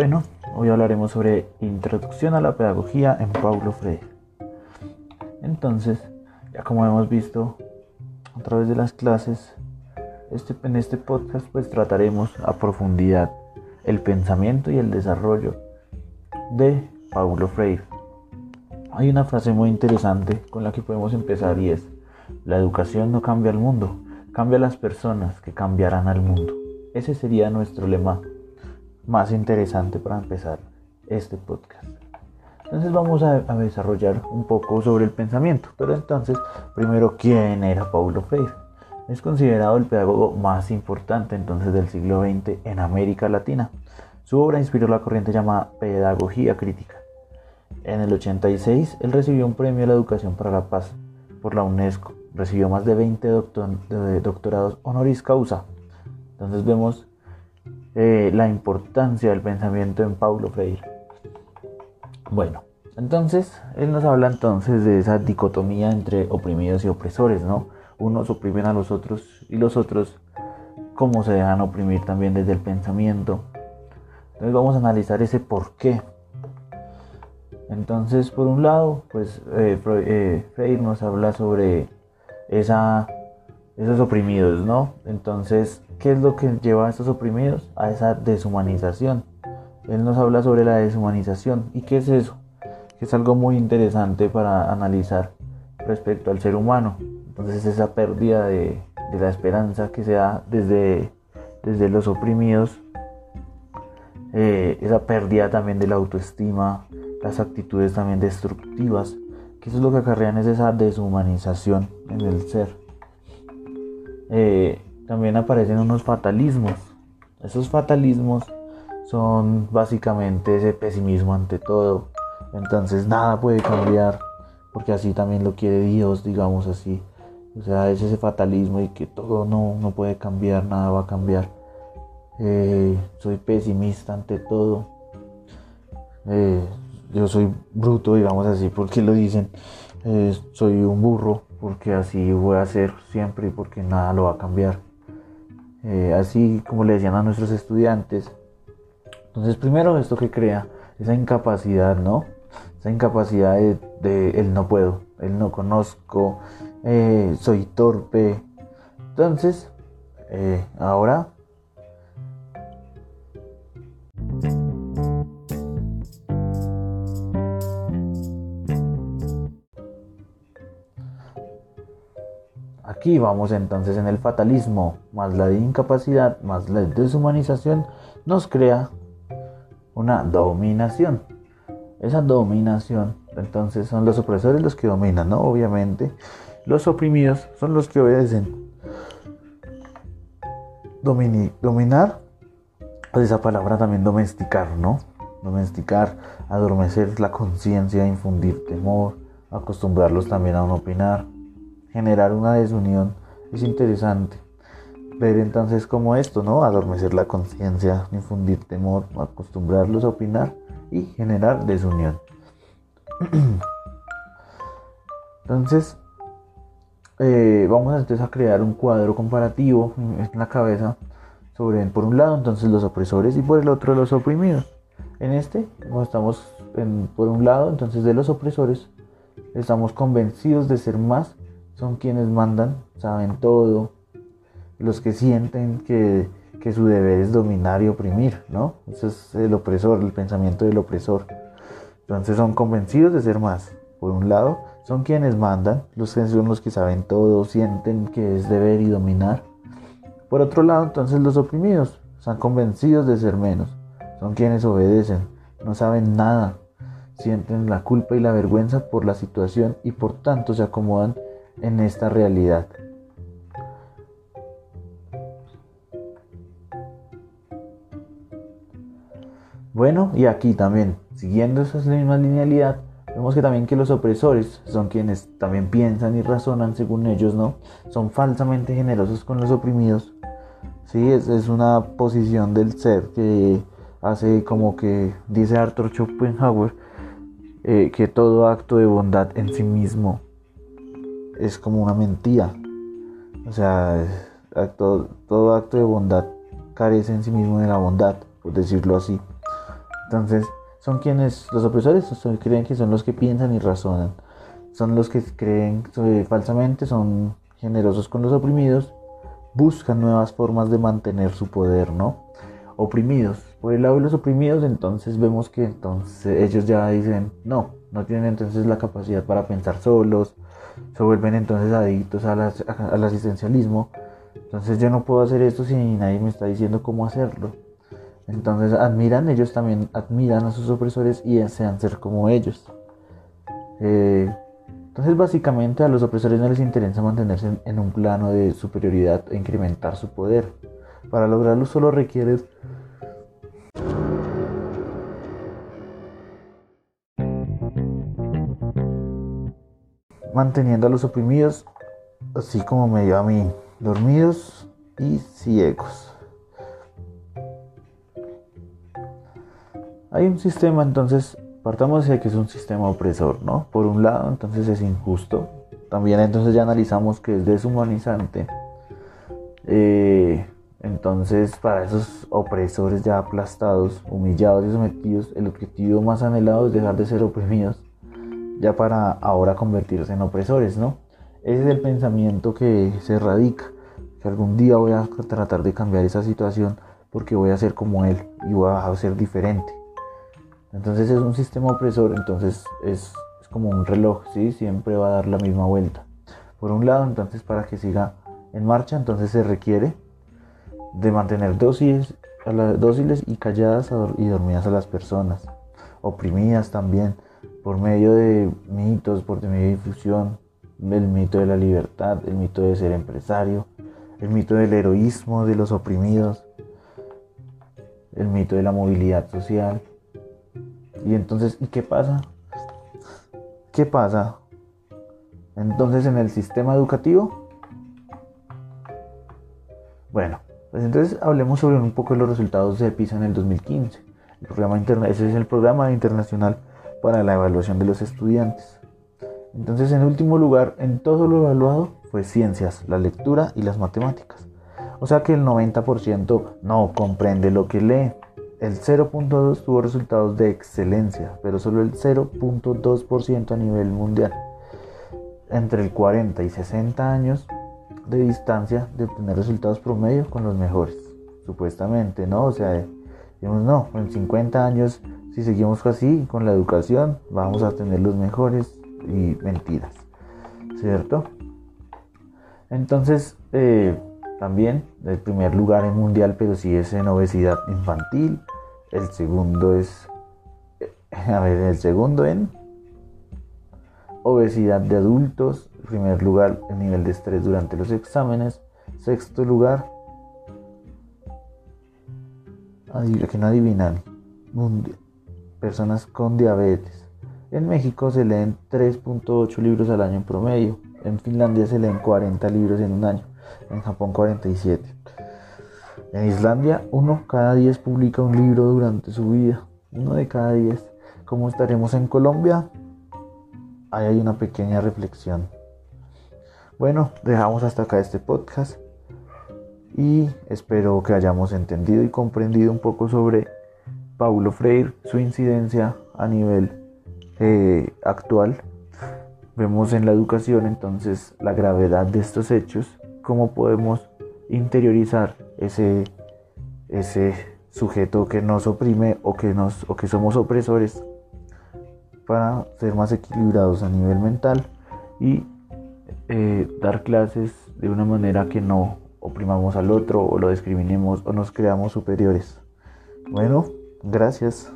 Bueno, hoy hablaremos sobre Introducción a la Pedagogía en Paulo Freire. Entonces, ya como hemos visto a través de las clases, este, en este podcast pues trataremos a profundidad el pensamiento y el desarrollo de Paulo Freire. Hay una frase muy interesante con la que podemos empezar y es, la educación no cambia el mundo, cambia las personas que cambiarán al mundo. Ese sería nuestro lema más interesante para empezar este podcast. Entonces vamos a, desarrollar un poco sobre el pensamiento. Pero entonces, primero, ¿quién era Paulo Freire? Es considerado el pedagogo más importante entonces del siglo XX en América Latina. Su obra inspiró la corriente llamada Pedagogía Crítica. En el 86, él recibió un premio a la educación para la paz por la UNESCO. Recibió más de 20 doctorados honoris causa. Entonces vemos eh, la importancia del pensamiento en Paulo Freire. Bueno, entonces él nos habla entonces de esa dicotomía entre oprimidos y opresores, ¿no? Unos oprimen a los otros y los otros cómo se dejan oprimir también desde el pensamiento. Entonces vamos a analizar ese por qué. Entonces, por un lado, pues eh, eh, Freire nos habla sobre esa, esos oprimidos, ¿no? Entonces, ¿qué es lo que lleva a estos oprimidos? A esa deshumanización. Él nos habla sobre la deshumanización. ¿Y qué es eso? Que es algo muy interesante para analizar respecto al ser humano. Entonces esa pérdida de, la esperanza que se da desde, desde los oprimidos, eh, esa pérdida también de la autoestima, las actitudes también destructivas, que eso es lo que acarrean es esa deshumanización en el ser. Eh, también aparecen unos fatalismos. Esos fatalismos son básicamente ese pesimismo ante todo. Entonces nada puede cambiar, porque así también lo quiere Dios, digamos así. O sea, es ese fatalismo y que todo no, no puede cambiar, nada va a cambiar. Eh, soy pesimista ante todo. Eh, yo soy bruto, digamos así, porque lo dicen. Eh, soy un burro, porque así voy a ser siempre y porque nada lo va a cambiar. Así como le decían a nuestros estudiantes, entonces, primero esto que crea esa incapacidad, ¿no? Esa incapacidad de, el no puedo, el no conozco, eh, soy torpe. Entonces, eh, ahora Aquí vamos entonces en el fatalismo, más la incapacidad, más la deshumanización, nos crea una dominación. Esa dominación, entonces son los opresores los que dominan, ¿no? Obviamente, los oprimidos son los que obedecen. dominar, esa palabra también domesticar, ¿no? Domesticar, adormecer la conciencia, infundir temor, acostumbrarlos también a no opinar, generar una desunión. Es interesante ver entonces como esto, ¿no? Adormecer la conciencia, infundir temor, acostumbrarlos a opinar y generar desunión. entonces, eh, vamos entonces a crear un cuadro comparativo en la cabeza sobre, por un lado, entonces los opresores y por el otro los oprimidos. En este, estamos por un lado, entonces de los opresores, estamos convencidos de ser más, son quienes mandan, saben todo, los que sienten que, su deber es dominar y oprimir, ¿no? Eso es el opresor, el pensamiento del opresor. Entonces son convencidos de ser más. Por un lado, son quienes mandan, los que son los que saben todo, sienten que es deber y dominar. Por otro lado, entonces los oprimidos, están convencidos de ser menos, son quienes obedecen, no saben nada, sienten la culpa y la vergüenza por la situación y por tanto se acomodan en esta realidad. Bueno, y aquí también, siguiendo esa misma linealidad, vemos que también que los opresores son quienes también piensan y razonan según ellos, ¿no? Son falsamente generosos con los oprimidos. Sí, es, es una posición del ser que hace como que, dice Arthur Schopenhauer, eh, que todo acto de bondad en sí mismo es como una mentira. O sea, todo acto de bondad carece en sí mismo de la bondad, por decirlo así. Entonces, son quienes, los opresores creen que son los que piensan y razonan. Son los que creen falsamente, son generosos con los oprimidos, buscan nuevas formas de mantener su poder, ¿no? Oprimidos. Por el lado de los oprimidos, entonces vemos que entonces ellos ya dicen, no, no tienen entonces la capacidad para pensar solos, se vuelven entonces adictos al asistencialismo. Entonces yo no puedo hacer esto si nadie me está diciendo cómo hacerlo. Entonces admiran, ellos también admiran a sus opresores y desean ser como ellos. Eh, entonces básicamente a los opresores no les interesa mantenerse en, un plano de superioridad e incrementar su poder. Para lograrlo solo requieren manteniendo a los oprimidos así como medio a mí, dormidos y ciegos. Hay un sistema, entonces, partamos de que es un sistema opresor, ¿no? Por un lado, entonces es injusto. También entonces ya analizamos que es deshumanizante. Eh, entonces, para esos opresores ya aplastados, humillados y sometidos, el objetivo más anhelado es dejar de ser oprimidos, ya para ahora convertirse en opresores, ¿no? Ese es el pensamiento que se radica, que algún día voy a tratar de cambiar esa situación porque voy a ser como él y voy a ser diferente. Entonces es un sistema opresor, entonces es, como un reloj, ¿sí? Siempre va a dar la misma vuelta. Por un lado, entonces para que siga en marcha, entonces se requiere de mantener dóciles y calladas y dormidas a las personas, oprimidas también, por medio de mitos, por medio de difusión, el mito de la libertad, el mito de ser empresario, el mito del heroísmo de los oprimidos, el mito de la movilidad social, y entonces, ¿y qué pasa? ¿Qué pasa? Entonces en el sistema educativo. Bueno, pues entonces hablemos sobre un poco de los resultados de PISA en el 2015. El programa ese es el programa internacional para la evaluación de los estudiantes. Entonces en último lugar, en todo lo evaluado fue ciencias, la lectura y las matemáticas. O sea que el 90% no comprende lo que lee. El 0.2 tuvo resultados de excelencia, pero solo el 0.2% a nivel mundial. Entre el 40 y 60 años de distancia de obtener resultados promedio con los mejores, supuestamente, ¿no? O sea, digamos, no, en 50 años, si seguimos así con la educación, vamos a tener los mejores y mentiras, ¿cierto? Entonces, eh, también el primer lugar en mundial, pero sí es en obesidad infantil. El segundo es, a ver, el segundo en obesidad de adultos. En primer lugar, el nivel de estrés durante los exámenes. Sexto lugar, que no adivinan, personas con diabetes. En México se leen 3.8 libros al año en promedio. En Finlandia se leen 40 libros en un año en Japón 47. En Islandia, uno cada 10 publica un libro durante su vida. Uno de cada 10. ¿Cómo estaremos en Colombia? Ahí hay una pequeña reflexión. Bueno, dejamos hasta acá este podcast y espero que hayamos entendido y comprendido un poco sobre Paulo Freire, su incidencia a nivel eh, actual. Vemos en la educación entonces la gravedad de estos hechos cómo podemos interiorizar ese, ese sujeto que nos oprime o que, nos, o que somos opresores para ser más equilibrados a nivel mental y eh, dar clases de una manera que no oprimamos al otro o lo discriminemos o nos creamos superiores. Bueno, gracias.